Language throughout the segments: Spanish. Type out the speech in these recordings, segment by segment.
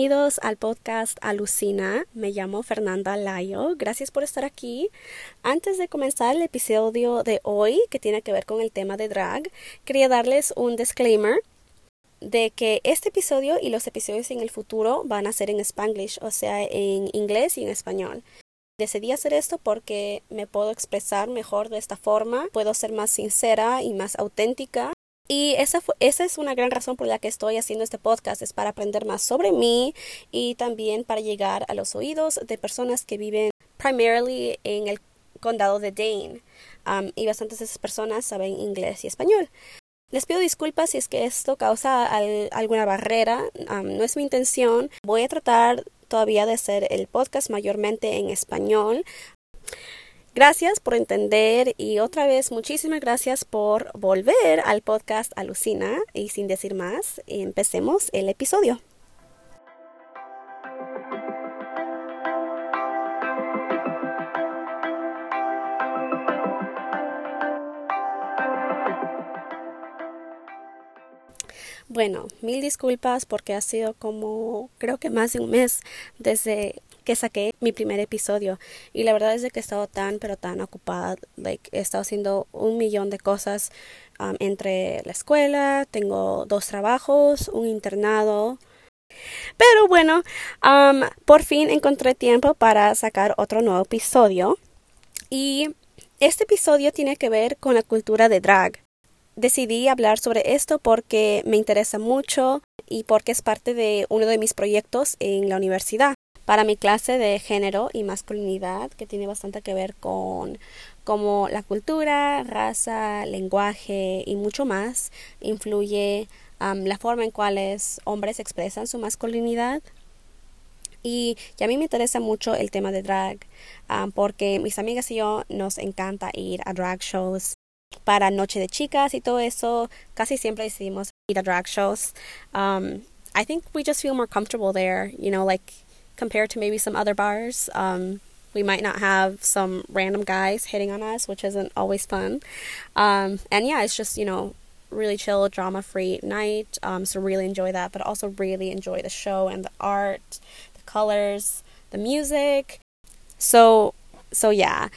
Bienvenidos al podcast Alucina. Me llamo Fernanda Layo. Gracias por estar aquí. Antes de comenzar el episodio de hoy, que tiene que ver con el tema de drag, quería darles un disclaimer de que este episodio y los episodios en el futuro van a ser en spanglish, o sea, en inglés y en español. Decidí hacer esto porque me puedo expresar mejor de esta forma, puedo ser más sincera y más auténtica. Y esa, es una gran razón por la que estoy haciendo este podcast, es para aprender más sobre mí y también para llegar a los oídos de personas que viven primarily en el condado de Dane. Um, y bastantes de esas personas saben inglés y español. Les pido disculpas si es que esto causa alguna barrera, um, no es mi intención. Voy a tratar todavía de hacer el podcast mayormente en español. Gracias por entender y otra vez muchísimas gracias por volver al podcast Alucina y sin decir más, empecemos el episodio. Bueno, mil disculpas porque ha sido como creo que más de un mes desde que saqué mi primer episodio. Y la verdad es de que he estado tan pero tan ocupada, like, he estado haciendo un millón de cosas um, entre la escuela, tengo dos trabajos, un internado, pero bueno, um, por fin encontré tiempo para sacar otro nuevo episodio. Y este episodio tiene que ver con la cultura de drag. Decidí hablar sobre esto porque me interesa mucho y porque es parte de uno de mis proyectos en la universidad para mi clase de género y masculinidad que tiene bastante que ver con cómo la cultura, raza, lenguaje y mucho más influye la forma en cuales hombres expresan su masculinidad. Y, a mí me interesa mucho el tema de drag porque mis amigas y yo nos encanta ir a drag shows para Noche de Chicas y todo eso, casi siempre decidimos ir a drag shows. Um, I think we just feel more comfortable there, you know, like compared to maybe some other bars. Um, we might not have some random guys hitting on us, which isn't always fun. Um, and yeah, it's just, you know, really chill, drama free night. Um, so really enjoy that, but also really enjoy the show and the art, the colors, the music. So, so yeah,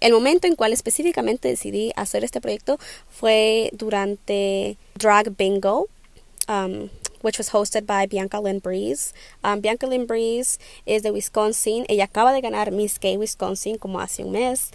El momento en cual específicamente decidí hacer este proyecto fue durante Drag Bingo, um, which was hosted by Bianca Lynn Breeze. Um, Bianca Lynn Breeze es de Wisconsin. Ella acaba de ganar Miss Gay Wisconsin como hace un mes.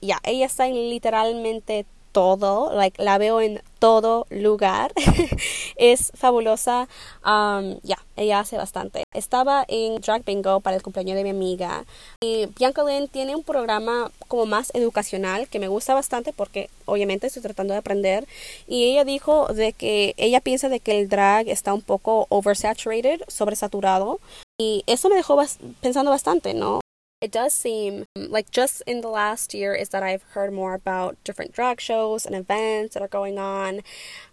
Ya, ella está en literalmente todo, like, la veo en todo lugar. es fabulosa. Um, ya, ella hace bastante. Estaba en Drag Bingo para el cumpleaños de mi amiga. Y Bianca Lynn tiene un programa como más educacional que me gusta bastante porque obviamente estoy tratando de aprender. Y ella dijo de que ella piensa de que el drag está un poco oversaturated, sobresaturado. Y eso me dejó pensando bastante, ¿no? It does seem like just in the last year is that I've heard more about different drag shows and events that are going on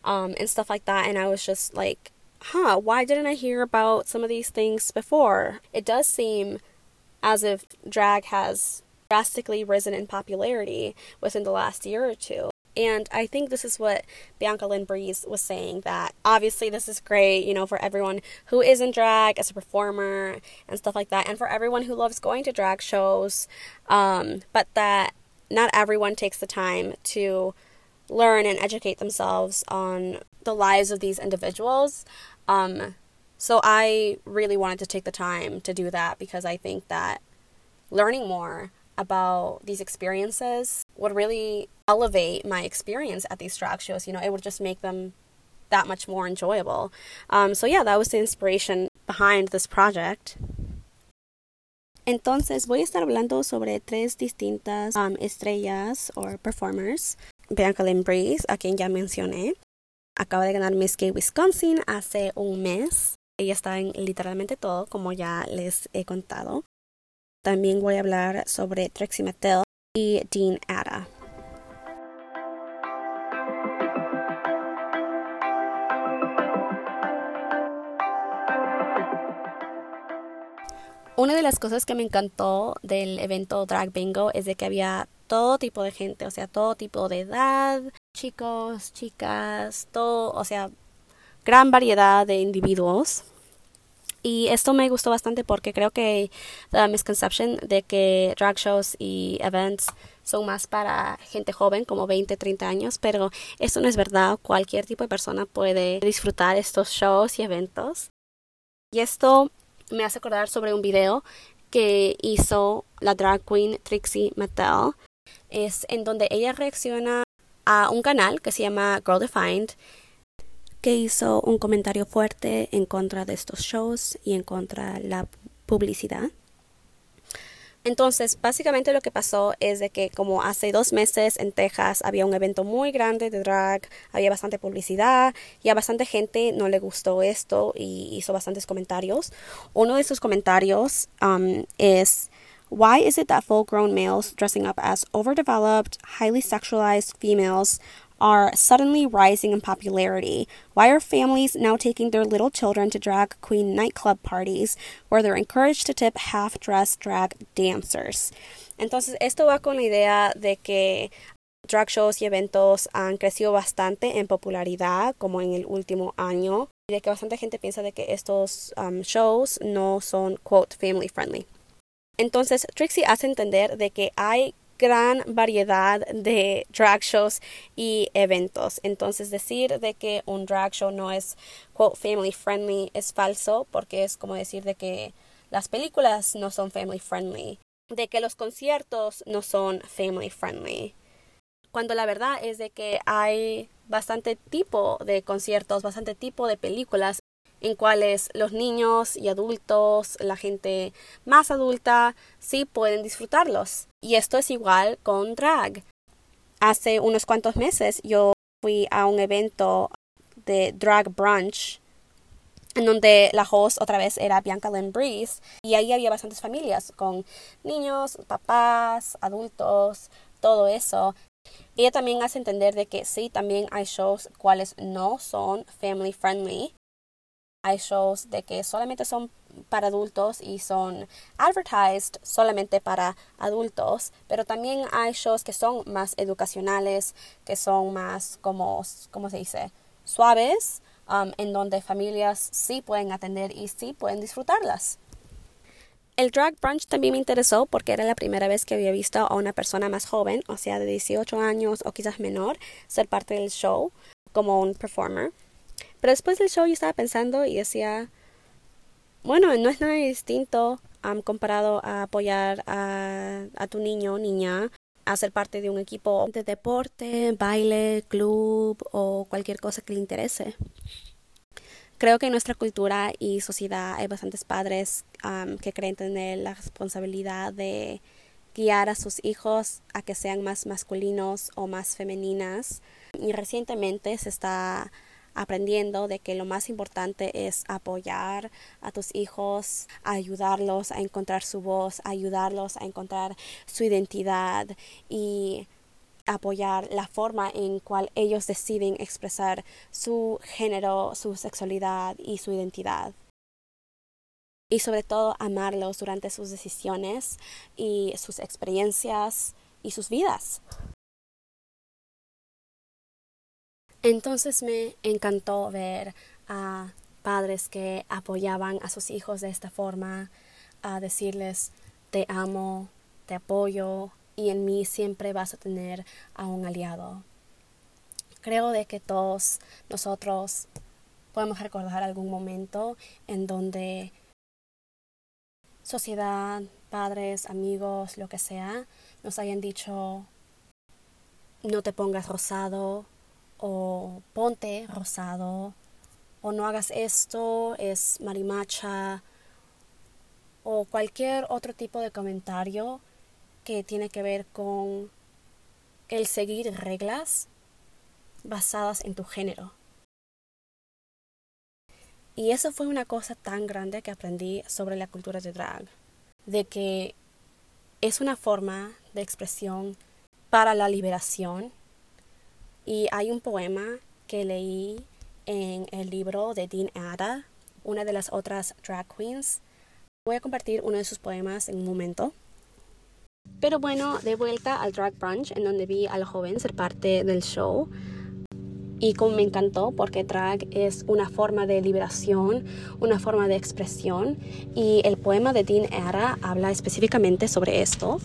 um, and stuff like that. And I was just like, huh, why didn't I hear about some of these things before? It does seem as if drag has drastically risen in popularity within the last year or two. And I think this is what Bianca Lynn Breeze was saying that obviously this is great, you know, for everyone who is in drag as a performer and stuff like that, and for everyone who loves going to drag shows, um, but that not everyone takes the time to learn and educate themselves on the lives of these individuals. Um, so I really wanted to take the time to do that because I think that learning more about these experiences would really elevate my experience at these drag shows. You know, it would just make them that much more enjoyable. Um, so yeah, that was the inspiration behind this project. Entonces voy a estar hablando sobre tres distintas um, estrellas o performers. Bianca Lynn Breeze, a quien ya mencioné, acaba de ganar Miss Gay Wisconsin hace un mes. Ella está en literalmente todo, como ya les he contado. También voy a hablar sobre Trixie Mattel y Dean Ada. Una de las cosas que me encantó del evento Drag Bingo es de que había todo tipo de gente, o sea, todo tipo de edad, chicos, chicas, todo, o sea, gran variedad de individuos. Y esto me gustó bastante porque creo que la misconception de que drag shows y events son más para gente joven, como 20, 30 años, pero eso no es verdad. Cualquier tipo de persona puede disfrutar estos shows y eventos. Y esto me hace acordar sobre un video que hizo la drag queen Trixie Mattel. Es en donde ella reacciona a un canal que se llama Girl Defined que hizo un comentario fuerte en contra de estos shows y en contra la publicidad. Entonces, básicamente lo que pasó es de que como hace dos meses en Texas había un evento muy grande de drag, había bastante publicidad y a bastante gente no le gustó esto y hizo bastantes comentarios. Uno de sus comentarios um, es Why is it that full grown males dressing up as overdeveloped, highly sexualized females are suddenly rising in popularity? Why are families now taking their little children to drag queen nightclub parties where they're encouraged to tip half dressed drag dancers? Entonces, esto va con la idea de que drag shows y eventos han crecido bastante en popularidad como en el último año y de que bastante gente piensa de que estos um, shows no son quote family friendly. Entonces, Trixie hace entender de que hay gran variedad de drag shows y eventos. Entonces decir de que un drag show no es quote family friendly es falso porque es como decir de que las películas no son family friendly, de que los conciertos no son family friendly. Cuando la verdad es de que hay bastante tipo de conciertos, bastante tipo de películas en cuales los niños y adultos, la gente más adulta, sí pueden disfrutarlos. Y esto es igual con drag. Hace unos cuantos meses yo fui a un evento de drag brunch en donde la host otra vez era Bianca Lynn Breeze y ahí había bastantes familias con niños, papás, adultos, todo eso. Ella también hace entender de que sí, también hay shows cuales no son family friendly hay shows de que solamente son para adultos y son advertised solamente para adultos, pero también hay shows que son más educacionales, que son más como, ¿cómo se dice? Suaves, um, en donde familias sí pueden atender y sí pueden disfrutarlas. El drag brunch también me interesó porque era la primera vez que había visto a una persona más joven, o sea, de 18 años o quizás menor, ser parte del show como un performer. Pero después del show yo estaba pensando y decía, bueno, no es nada distinto comparado a apoyar a, a tu niño o niña a ser parte de un equipo de deporte, baile, club o cualquier cosa que le interese. Creo que en nuestra cultura y sociedad hay bastantes padres que creen tener la responsabilidad de guiar a sus hijos a que sean más masculinos o más femeninas. Y recientemente se está aprendiendo de que lo más importante es apoyar a tus hijos, ayudarlos a encontrar su voz, ayudarlos a encontrar su identidad y apoyar la forma en cual ellos deciden expresar su género, su sexualidad y su identidad. Y sobre todo amarlos durante sus decisiones y sus experiencias y sus vidas. Entonces me encantó ver a padres que apoyaban a sus hijos de esta forma, a decirles te amo, te apoyo y en mí siempre vas a tener a un aliado. Creo de que todos nosotros podemos recordar algún momento en donde sociedad, padres, amigos, lo que sea, nos hayan dicho no te pongas rosado, o ponte rosado o no hagas esto, es marimacha o cualquier otro tipo de comentario que tiene que ver con el seguir reglas basadas en tu género. Y eso fue una cosa tan grande que aprendí sobre la cultura de drag, de que es una forma de expresión para la liberación y hay un poema que leí en el libro de Dean Ada, una de las otras drag queens. Voy a compartir uno de sus poemas en un momento. Pero bueno, de vuelta al drag brunch, en donde vi al joven ser parte del show. y como me encantó porque drag es una forma de liberación, una forma de expresión y el poema de Dean Era habla específicamente sobre esto.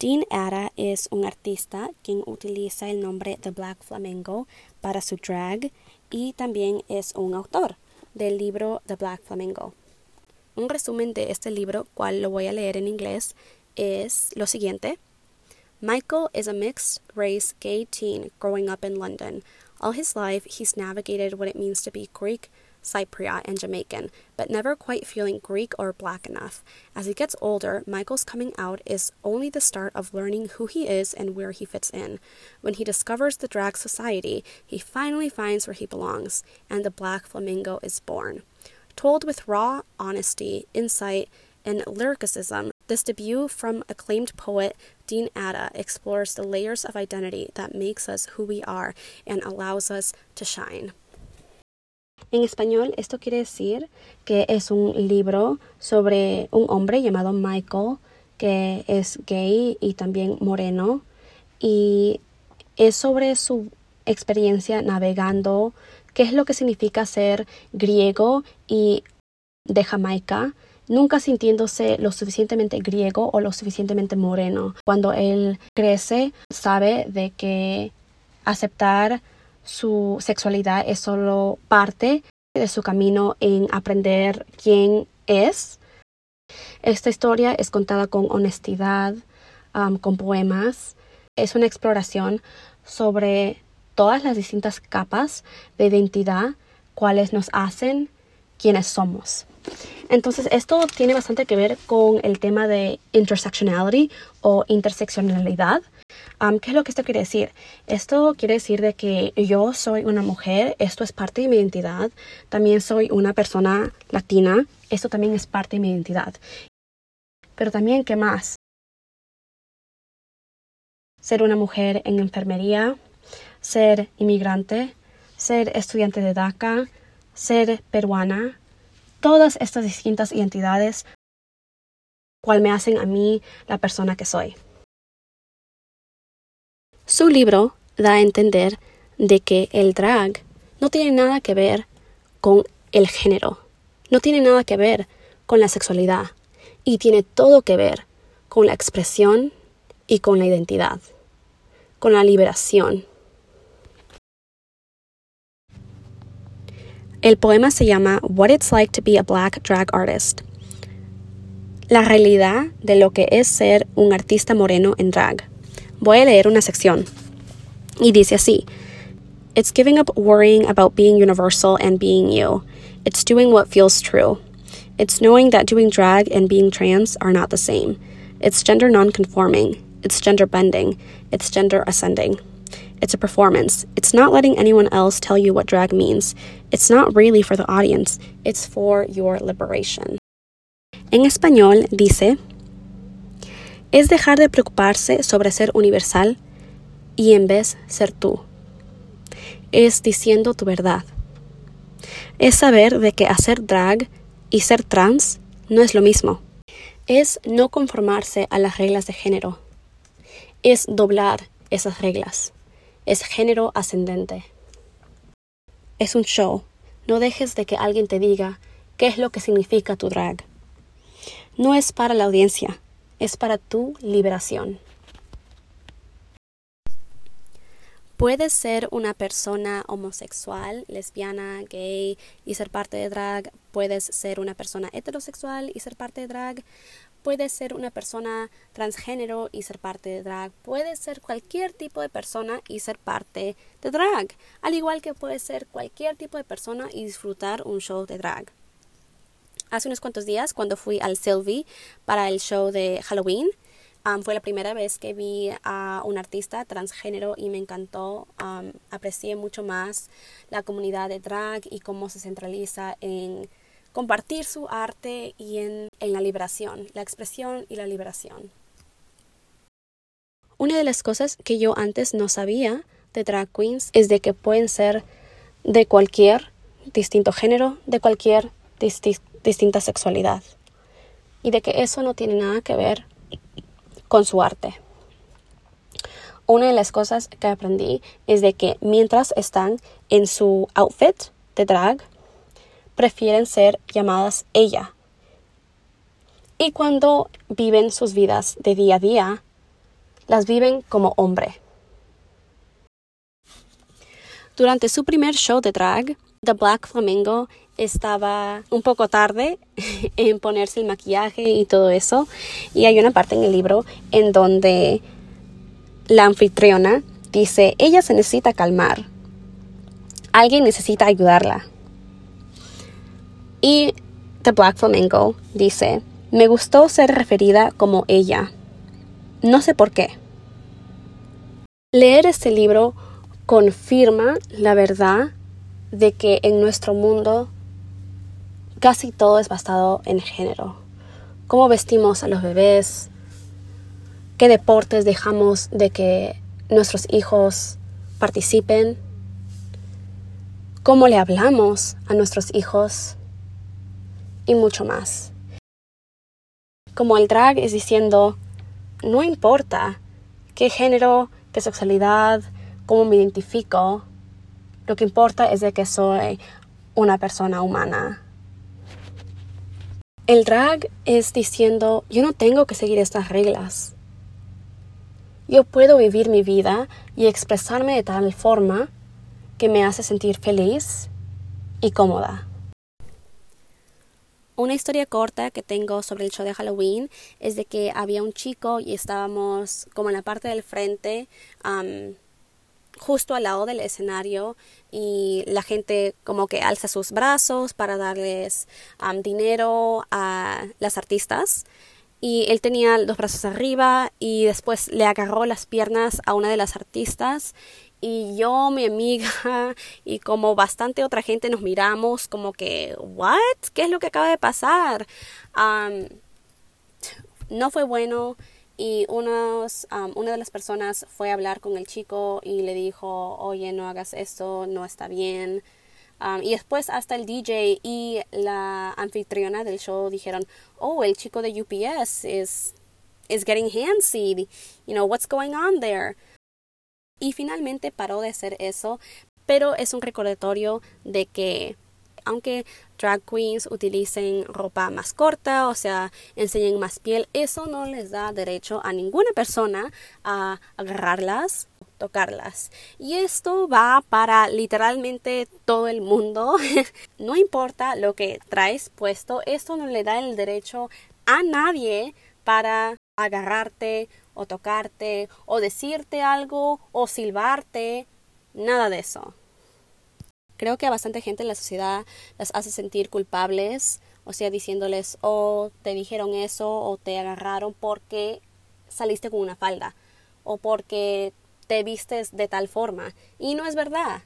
Dean Ada es un artista quien utiliza el nombre de Black Flamingo para su drag y también es un autor del libro The Black Flamingo. Un resumen de este libro, cual lo voy a leer en inglés, es lo siguiente. Michael is a mixed race gay teen growing up in London. All his life, he's navigated what it means to be Greek, Cypriot, and Jamaican, but never quite feeling Greek or black enough. As he gets older, Michael's coming out is only the start of learning who he is and where he fits in. When he discovers the drag society, he finally finds where he belongs, and the Black Flamingo is born. Told with raw honesty, insight, and lyricism, this debut from acclaimed poet Dean Ada explores the layers of identity that makes us who we are and allows us to shine. En español, esto quiere decir que es un libro sobre un hombre llamado Michael, que es gay y también moreno, y es sobre su experiencia navegando, qué es lo que significa ser griego y de Jamaica, nunca sintiéndose lo suficientemente griego o lo suficientemente moreno. Cuando él crece, sabe de que aceptar su sexualidad es solo parte de su camino en aprender quién es. Esta historia es contada con honestidad, con poemas. Es una exploración sobre todas las distintas capas de identidad cuales nos hacen quienes somos. Entonces, esto tiene bastante que ver con el tema de intersectionality o interseccionalidad, ¿Qué es lo que esto quiere decir? Esto quiere decir de que yo soy una mujer, esto es parte de mi identidad, también soy una persona latina, esto también es parte de mi identidad. Pero también, ¿qué más? Ser una mujer en enfermería, ser inmigrante, ser estudiante de DACA, ser peruana, todas estas distintas identidades, cual me hacen a mí la persona que soy. Su libro da a entender de que el drag no tiene nada que ver con el género, no tiene nada que ver con la sexualidad y tiene todo que ver con la expresión y con la identidad, con la liberación. El poema se llama What It's Like to Be a Black Drag Artist. La realidad de lo que es ser un artista moreno en drag. Voy a leer una sección. Y dice así. It's giving up worrying about being universal and being you. It's doing what feels true. It's knowing that doing drag and being trans are not the same. It's gender nonconforming. It's gender bending. It's gender ascending. It's a performance. It's not letting anyone else tell you what drag means. It's not really for the audience. It's for your liberation. En español dice, es dejar de preocuparse sobre ser universal y en vez ser tú. Es diciendo tu verdad. Es saber de que hacer drag y ser trans no es lo mismo. Es no conformarse a las reglas de género. Es doblar esas reglas. Es género ascendente. Es un show. No dejes de que alguien te diga qué es lo que significa tu drag. No es para la audiencia, es para tu liberación. Puedes ser una persona homosexual, lesbiana, gay y ser parte de drag. Puedes ser una persona heterosexual y ser parte de drag. Puedes ser una persona transgénero y ser parte de drag. Puedes ser cualquier tipo de persona y ser parte de drag. Al igual que puedes ser cualquier tipo de persona y disfrutar un show de drag hace unos cuantos días cuando fui al Sylvie para el show de Halloween. fue la primera vez que vi a un artista transgénero y me encantó. aprecié mucho más la comunidad de drag y cómo se centraliza en compartir su arte y en, en la liberación, la expresión y la liberación. Una de las cosas que yo antes no sabía de drag queens es de que pueden ser de cualquier distinto género, de cualquier distinta sexualidad. Y de que eso no tiene nada que ver con su arte. Una de las cosas que aprendí es de que mientras están en su outfit de drag, prefieren ser llamadas ella. Y cuando viven sus vidas de día a día, las viven como hombre. Durante su primer show de drag, The Black Flamingo estaba un poco tarde en ponerse el maquillaje y todo eso. Y hay una parte en el libro en donde la anfitriona dice, ella se necesita calmar. Alguien necesita ayudarla. Y The Black Flamingo dice, me gustó ser referida como ella. No sé por qué. Leer este libro confirma la verdad de que en nuestro mundo casi todo es basado en género. Cómo vestimos a los bebés, qué deportes dejamos de que nuestros hijos participen, cómo le hablamos a nuestros hijos y mucho más. Como el drag es diciendo, no importa qué género, qué sexualidad, cómo me identifico, lo que importa es de que soy una persona humana. El drag es diciendo, yo no tengo que seguir estas reglas. Yo puedo vivir mi vida y expresarme de tal forma que me hace sentir feliz y cómoda. Una historia corta que tengo sobre el show de Halloween es de que había un chico y estábamos como en la parte del frente justo al lado del escenario y la gente como que alza sus brazos para darles dinero a las artistas y él tenía los brazos arriba y después le agarró las piernas a una de las artistas y yo, mi amiga y como bastante otra gente nos miramos como que, ¿what? ¿Qué es lo que acaba de pasar? no fue bueno y unos, una de las personas fue a hablar con el chico y le dijo, oye, no hagas esto, no está bien. y después hasta el DJ y la anfitriona del show dijeron, oh, el chico de UPS is, is getting handsy, you know, what's going on there? Y finalmente paró de hacer eso, pero es un recordatorio de que aunque drag queens utilicen ropa más corta, o sea, enseñen más piel, eso no les da derecho a ninguna persona a agarrarlas, tocarlas. Y esto va para literalmente todo el mundo. no importa lo que traes puesto, esto no le da el derecho a nadie para agarrarte o tocarte o decirte algo o silbarte, nada de eso. Creo que a bastante gente en la sociedad las hace sentir culpables, o sea, diciéndoles, oh, te dijeron eso o te agarraron porque saliste con una falda o porque te vistes de tal forma. Y no es verdad.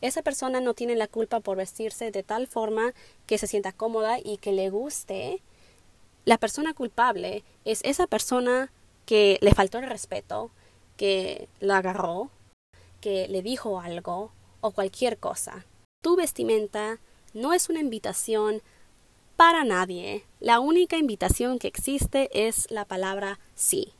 Esa persona no tiene la culpa por vestirse de tal forma que se sienta cómoda y que le guste. La persona culpable es esa persona que le faltó el respeto, que la agarró, que le dijo algo o cualquier cosa. Tu vestimenta no es una invitación para nadie. La única invitación que existe es la palabra sí.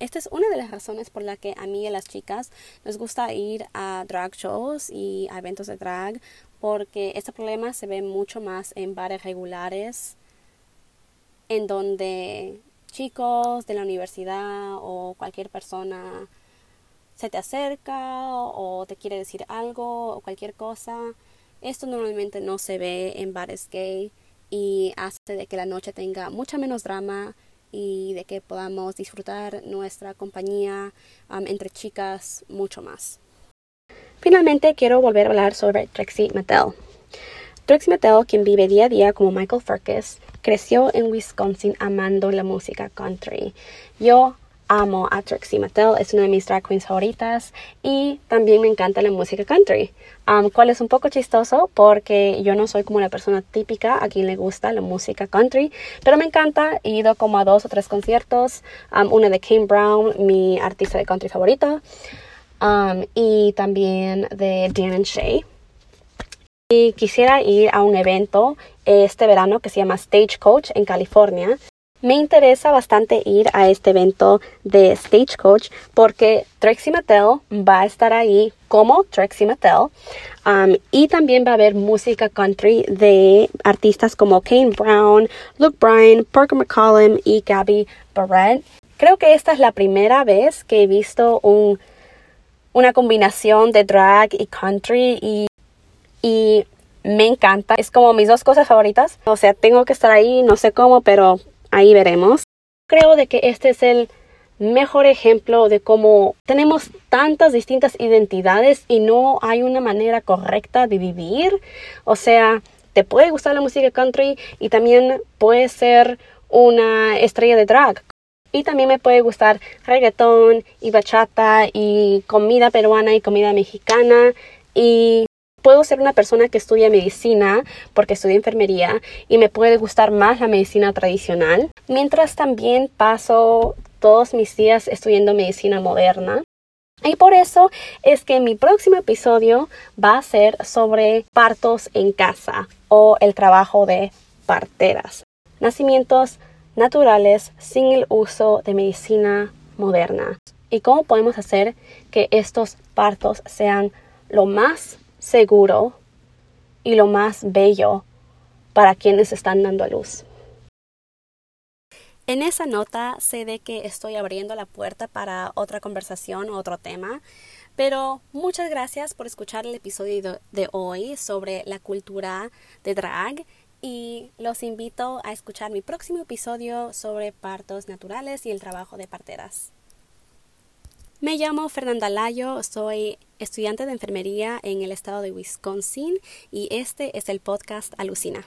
Esta es una de las razones por la que a mí y a las chicas nos gusta ir a drag shows y a eventos de drag, porque este problema se ve mucho más en bares regulares, en donde chicos de la universidad o cualquier persona se te acerca o te quiere decir algo o cualquier cosa. Esto normalmente no se ve en bares gay y hace de que la noche tenga mucha menos drama y de que podamos disfrutar nuestra compañía entre chicas mucho más. Finalmente quiero volver a hablar sobre Trixie Mattel. Trixie Mattel, quien vive día a día como Michael Farkas, creció en Wisconsin amando la música country. Yo amo a Trixie Mattel, es una de mis drag queens favoritas y también me encanta la música country, um, cual es un poco chistoso porque yo no soy como una persona típica a quien le gusta la música country, pero me encanta, he ido como a dos o tres conciertos, um, una de Kane Brown, mi artista de country favorito, um, y también de Dan and Shay. y quisiera ir a un evento este verano que se llama Stagecoach en California. Me interesa bastante ir a este evento de Stagecoach porque Trixie Mattel va a estar ahí como Trixie Mattel um, y también va a haber música country de artistas como Kane Brown, Luke Bryan, Parker McCollum y Gabby Barrett. Creo que esta es la primera vez que he visto un, una combinación de drag y country y, y me encanta. Es como mis dos cosas favoritas. O sea, tengo que estar ahí, no sé cómo, pero ahí veremos. Creo de que este es el mejor ejemplo de cómo tenemos tantas distintas identidades y no hay una manera correcta de vivir. O sea, te puede gustar la música country y también puede ser una estrella de drag. Y también me puede gustar reggaetón y bachata y comida peruana y comida mexicana y puedo ser una persona que estudia medicina porque estudia enfermería y me puede gustar más la medicina tradicional, mientras también paso todos mis días estudiando medicina moderna. Y por eso es que mi próximo episodio va a ser sobre partos en casa o el trabajo de parteras. Nacimientos naturales sin el uso de medicina moderna. Y cómo podemos hacer que estos partos sean lo más seguro y lo más bello para quienes están dando a luz. En esa nota sé de que estoy abriendo la puerta para otra conversación o otro tema, pero muchas gracias por escuchar el episodio de hoy sobre la cultura de drag y los invito a escuchar mi próximo episodio sobre partos naturales y el trabajo de parteras. Me llamo Fernanda Layo, soy estudiante de enfermería en el estado de Wisconsin y este es el podcast Alucina.